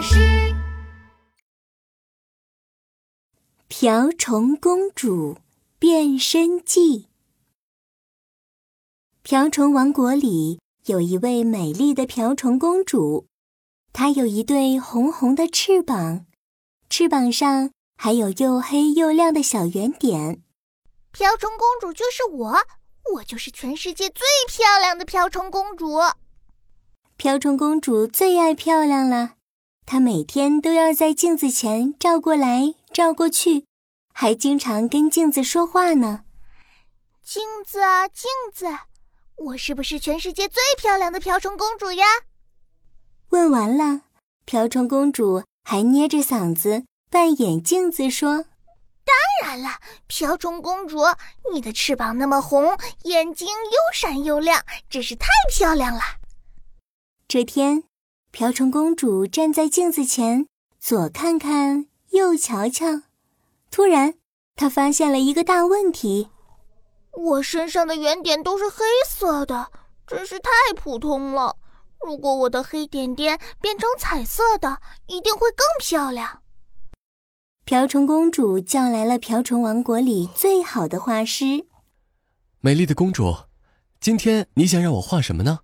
巴士。瓢虫公主变身记。瓢虫王国里有一位美丽的瓢虫公主，她有一对红红的翅膀，翅膀上还有又黑又亮的小圆点。瓢虫公主就是我，我就是全世界最漂亮的瓢虫公主。瓢虫公主最爱漂亮了，她每天都要在镜子前照过来照过去，还经常跟镜子说话呢。镜子啊，镜子，我是不是全世界最漂亮的瓢虫公主呀？问完了，瓢虫公主还捏着嗓子扮演镜子说。当然了，瓢虫公主，你的翅膀那么红，眼睛又闪又亮，真是太漂亮了。这天，瓢虫公主站在镜子前，左看看，右瞧瞧。突然，她发现了一个大问题：我身上的圆点都是黑色的，真是太普通了。如果我的黑点点变成彩色的，一定会更漂亮。瓢虫公主叫来了瓢虫王国里最好的画师。美丽的公主，今天你想让我画什么呢？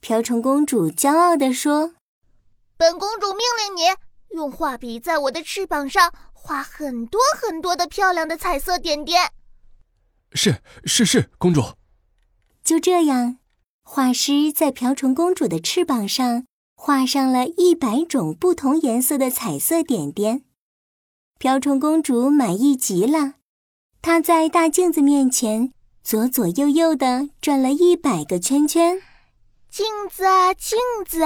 瓢虫公主骄傲地说：“本公主命令你用画笔在我的翅膀上画很多很多的漂亮的彩色点点。”是是是，公主。就这样，画师在瓢虫公主的翅膀上画上了一百种不同颜色的彩色点点。瓢虫公主满意极了，她在大镜子面前左左右右的转了一百个圈圈。镜子啊，镜子，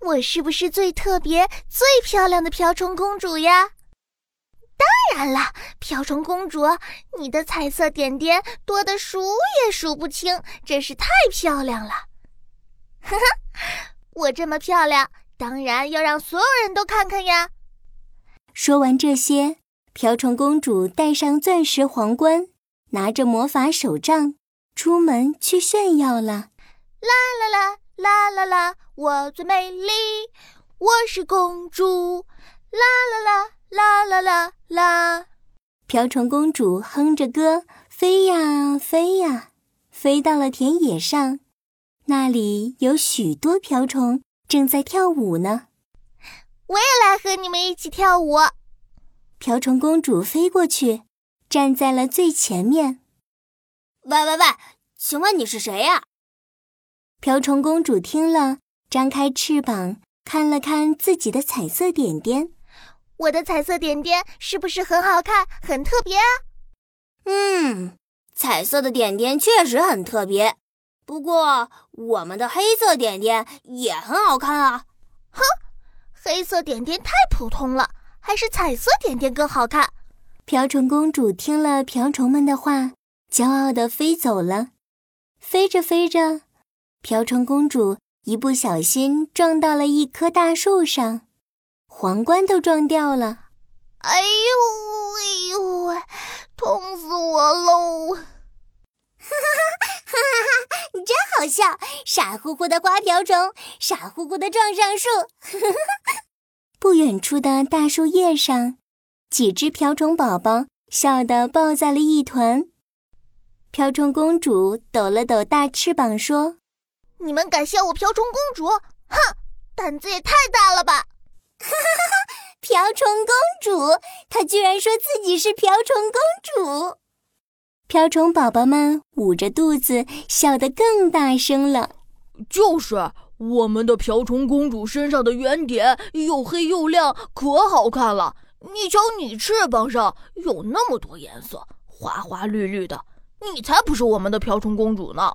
我是不是最特别、最漂亮的瓢虫公主呀？当然了，瓢虫公主，你的彩色点点多的数也数不清，真是太漂亮了。哈哈，我这么漂亮，当然要让所有人都看看呀。说完这些，瓢虫公主戴上钻石皇冠，拿着魔法手杖，出门去炫耀了。啦啦啦啦啦啦，我最美丽，我是公主。啦啦啦啦啦啦啦，瓢虫公主哼着歌飞呀飞呀，飞到了田野上，那里有许多瓢虫正在跳舞呢。我也来和你们一起跳舞。瓢虫公主飞过去，站在了最前面。喂喂喂，请问你是谁呀？瓢虫公主听了，张开翅膀，看了看自己的彩色点点。我的彩色点点是不是很好看、很特别啊？嗯，彩色的点点确实很特别。不过，我们的黑色点点也很好看啊。哼！黑色点点太普通了，还是彩色点点更好看。瓢虫公主听了瓢虫们的话，骄傲地飞走了。飞着飞着，瓢虫公主一不小心撞到了一棵大树上，皇冠都撞掉了。哎呦哎呦，痛死我喽！哈哈哈哈哈！真好笑，傻乎乎的花瓢虫，傻乎乎的撞上树。不远处的大树叶上，几只瓢虫宝宝笑得抱在了一团。瓢虫公主抖了抖大翅膀，说：“你们敢笑我瓢虫公主？哼，胆子也太大了吧！”哈哈哈哈！瓢虫公主，她居然说自己是瓢虫公主。瓢虫宝宝们捂着肚子笑得更大声了。就是。我们的瓢虫公主身上的圆点又黑又亮，可好看了。你瞧，你翅膀上有那么多颜色，花花绿绿的，你才不是我们的瓢虫公主呢。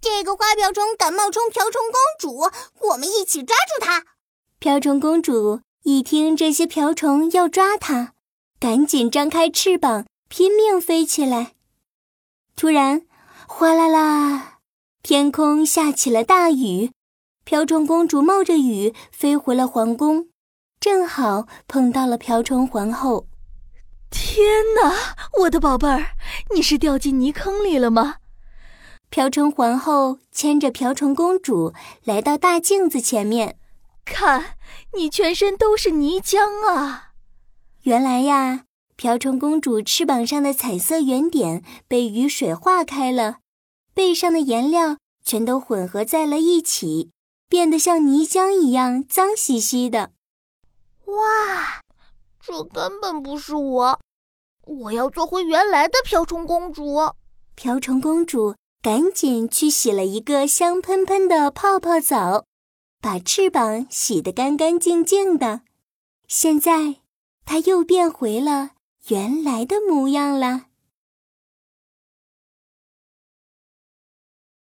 这个花瓢虫敢冒充瓢虫公主，我们一起抓住它。瓢虫公主一听这些瓢虫要抓它，赶紧张开翅膀，拼命飞起来。突然，哗啦啦。天空下起了大雨，瓢虫公主冒着雨飞回了皇宫，正好碰到了瓢虫皇后。天哪，我的宝贝儿，你是掉进泥坑里了吗？瓢虫皇后牵着瓢虫公主来到大镜子前面，看，你全身都是泥浆啊！原来呀，瓢虫公主翅膀上的彩色圆点被雨水化开了，背上的颜料全都混合在了一起，变得像泥浆一样脏兮兮的。哇，这根本不是我！我要做回原来的瓢虫公主。瓢虫公主赶紧去洗了一个香喷喷的泡泡澡。把翅膀洗得干干净净的，现在它又变回了原来的模样了。